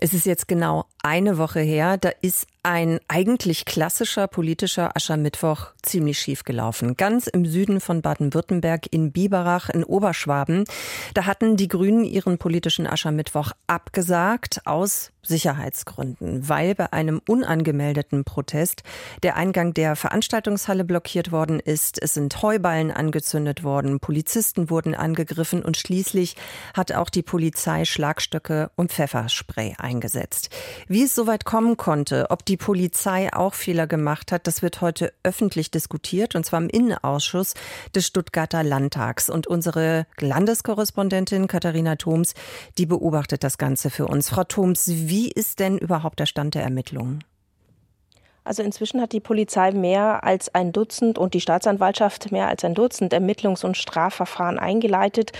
Es ist jetzt genau eine Woche her, da ist ein eigentlich klassischer politischer Aschermittwoch ziemlich schief gelaufen. Ganz im Süden von Baden-Württemberg in Biberach in Oberschwaben. Da hatten die Grünen ihren politischen Aschermittwoch abgesagt aus Sicherheitsgründen, weil bei einem unangemeldeten Protest der Eingang der Veranstaltungshalle blockiert worden ist. Es sind Heuballen angezündet worden, Polizisten wurden angegriffen und schließlich hat auch die Polizei Schlagstöcke und Pfefferspray eingesetzt. Wie es soweit kommen konnte, ob die Polizei auch Fehler gemacht hat, das wird heute öffentlich diskutiert und zwar im Innenausschuss des Stuttgarter Landtags. Und unsere Landeskorrespondentin Katharina Thoms, die beobachtet das Ganze für uns. Frau Thoms, wie ist denn überhaupt der Stand der Ermittlungen? Also inzwischen hat die Polizei mehr als ein Dutzend und die Staatsanwaltschaft mehr als ein Dutzend Ermittlungs- und Strafverfahren eingeleitet,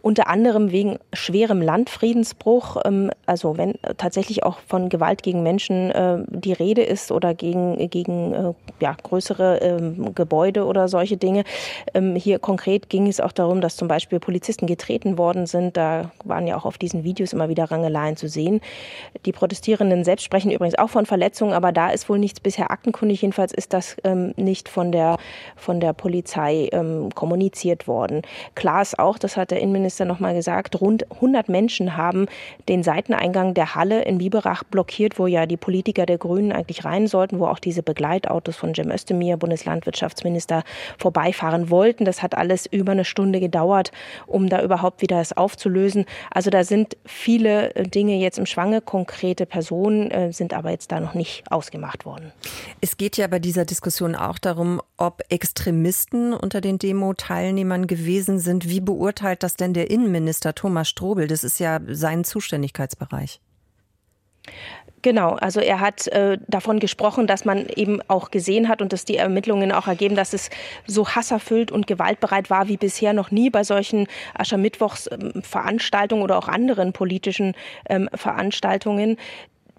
unter anderem wegen schwerem Landfriedensbruch, ähm, also wenn tatsächlich auch von Gewalt gegen Menschen äh, die Rede ist oder gegen, gegen äh, ja, größere ähm, Gebäude oder solche Dinge. Ähm, hier konkret ging es auch darum, dass zum Beispiel Polizisten getreten worden sind. Da waren ja auch auf diesen Videos immer wieder Rangeleien zu sehen. Die Protestierenden selbst sprechen übrigens auch von Verletzungen, aber da ist wohl nichts bisher bisher aktenkundig jedenfalls ist das ähm, nicht von der, von der Polizei ähm, kommuniziert worden. Klar ist auch, das hat der Innenminister nochmal gesagt, rund 100 Menschen haben den Seiteneingang der Halle in Biberach blockiert, wo ja die Politiker der Grünen eigentlich rein sollten, wo auch diese Begleitautos von Cem Özdemir, Bundeslandwirtschaftsminister, vorbeifahren wollten. Das hat alles über eine Stunde gedauert, um da überhaupt wieder das aufzulösen. Also da sind viele äh, Dinge jetzt im Schwange. Konkrete Personen äh, sind aber jetzt da noch nicht ausgemacht worden. Es geht ja bei dieser Diskussion auch darum, ob Extremisten unter den Demo-Teilnehmern gewesen sind. Wie beurteilt das denn der Innenminister Thomas Strobel? Das ist ja sein Zuständigkeitsbereich. Genau, also er hat äh, davon gesprochen, dass man eben auch gesehen hat und dass die Ermittlungen auch ergeben, dass es so hasserfüllt und gewaltbereit war wie bisher noch nie bei solchen Aschermittwochsveranstaltungen oder auch anderen politischen ähm, Veranstaltungen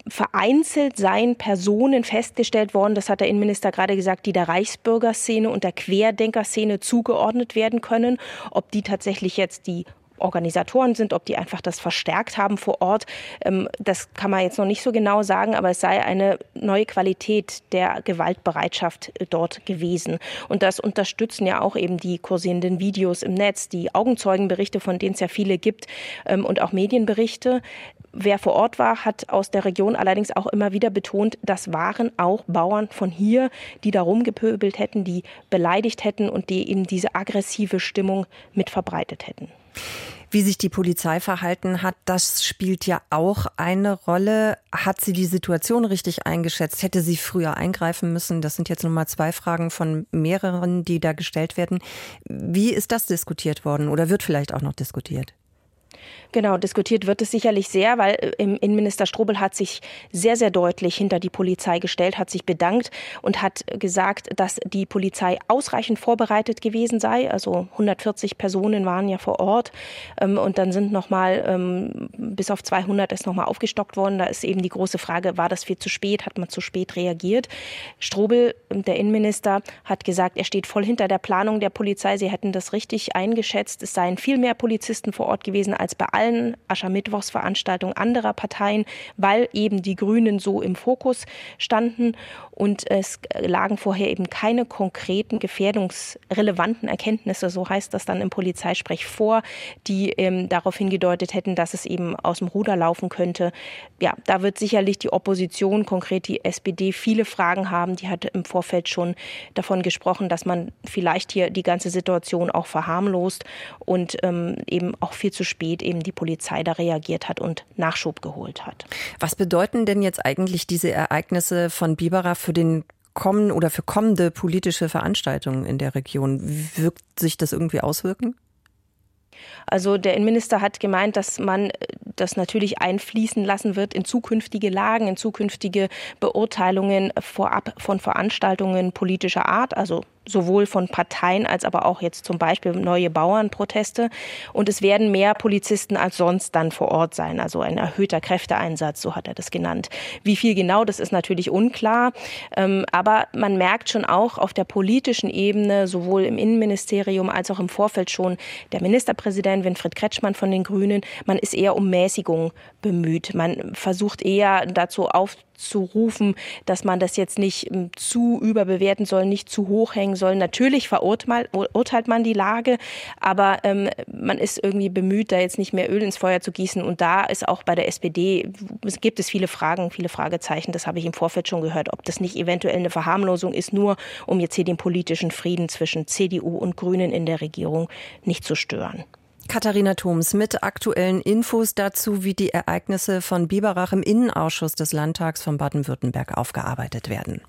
vereinzelt seien Personen festgestellt worden, das hat der Innenminister gerade gesagt, die der Reichsbürgerszene und der Querdenkerszene zugeordnet werden können. Ob die tatsächlich jetzt die Organisatoren sind, ob die einfach das verstärkt haben vor Ort, ähm, das kann man jetzt noch nicht so genau sagen, aber es sei eine neue Qualität der Gewaltbereitschaft äh, dort gewesen. Und das unterstützen ja auch eben die kursierenden Videos im Netz, die Augenzeugenberichte, von denen es ja viele gibt, ähm, und auch Medienberichte. Wer vor Ort war, hat aus der Region allerdings auch immer wieder betont, das waren auch Bauern von hier, die da rumgepöbelt hätten, die beleidigt hätten und die eben diese aggressive Stimmung mit verbreitet hätten. Wie sich die Polizei verhalten hat, das spielt ja auch eine Rolle. Hat sie die Situation richtig eingeschätzt? Hätte sie früher eingreifen müssen? Das sind jetzt nur mal zwei Fragen von mehreren, die da gestellt werden. Wie ist das diskutiert worden oder wird vielleicht auch noch diskutiert? Genau, diskutiert wird es sicherlich sehr, weil äh, Innenminister Strobel hat sich sehr, sehr deutlich hinter die Polizei gestellt, hat sich bedankt und hat gesagt, dass die Polizei ausreichend vorbereitet gewesen sei. Also 140 Personen waren ja vor Ort ähm, und dann sind nochmal ähm, bis auf 200 ist nochmal aufgestockt worden. Da ist eben die große Frage, war das viel zu spät? Hat man zu spät reagiert? Strobel, der Innenminister, hat gesagt, er steht voll hinter der Planung der Polizei. Sie hätten das richtig eingeschätzt. Es seien viel mehr Polizisten vor Ort gewesen als bei allen allen Aschermittwochsveranstaltungen anderer Parteien, weil eben die Grünen so im Fokus standen und es lagen vorher eben keine konkreten gefährdungsrelevanten Erkenntnisse, so heißt das dann im Polizeisprech vor, die ähm, darauf hingedeutet hätten, dass es eben aus dem Ruder laufen könnte. Ja, da wird sicherlich die Opposition, konkret die SPD, viele Fragen haben. Die hat im Vorfeld schon davon gesprochen, dass man vielleicht hier die ganze Situation auch verharmlost und ähm, eben auch viel zu spät eben die Polizei da reagiert hat und Nachschub geholt hat. Was bedeuten denn jetzt eigentlich diese Ereignisse von Biberach für den kommen oder für kommende politische Veranstaltungen in der Region? Wirkt sich das irgendwie auswirken? Also der Innenminister hat gemeint, dass man das natürlich einfließen lassen wird in zukünftige Lagen, in zukünftige Beurteilungen vorab von Veranstaltungen politischer Art, also sowohl von Parteien als aber auch jetzt zum Beispiel neue Bauernproteste. Und es werden mehr Polizisten als sonst dann vor Ort sein, also ein erhöhter Kräfteeinsatz, so hat er das genannt. Wie viel genau, das ist natürlich unklar. Ähm, aber man merkt schon auch auf der politischen Ebene, sowohl im Innenministerium als auch im Vorfeld schon, der Ministerpräsident Winfried Kretschmann von den Grünen, man ist eher um Mäßigung bemüht. Man versucht eher dazu aufzurufen, dass man das jetzt nicht ähm, zu überbewerten soll, nicht zu hoch hängen soll. Natürlich verurteilt man die Lage, aber ähm, man ist irgendwie bemüht, da jetzt nicht mehr Öl ins Feuer zu gießen. Und da ist auch bei der SPD, gibt es viele Fragen, viele Fragezeichen. Das habe ich im Vorfeld schon gehört, ob das nicht eventuell eine Verharmlosung ist, nur um jetzt hier den politischen Frieden zwischen CDU und Grünen in der Regierung nicht zu stören. Katharina Thoms mit aktuellen Infos dazu, wie die Ereignisse von Biberach im Innenausschuss des Landtags von Baden-Württemberg aufgearbeitet werden.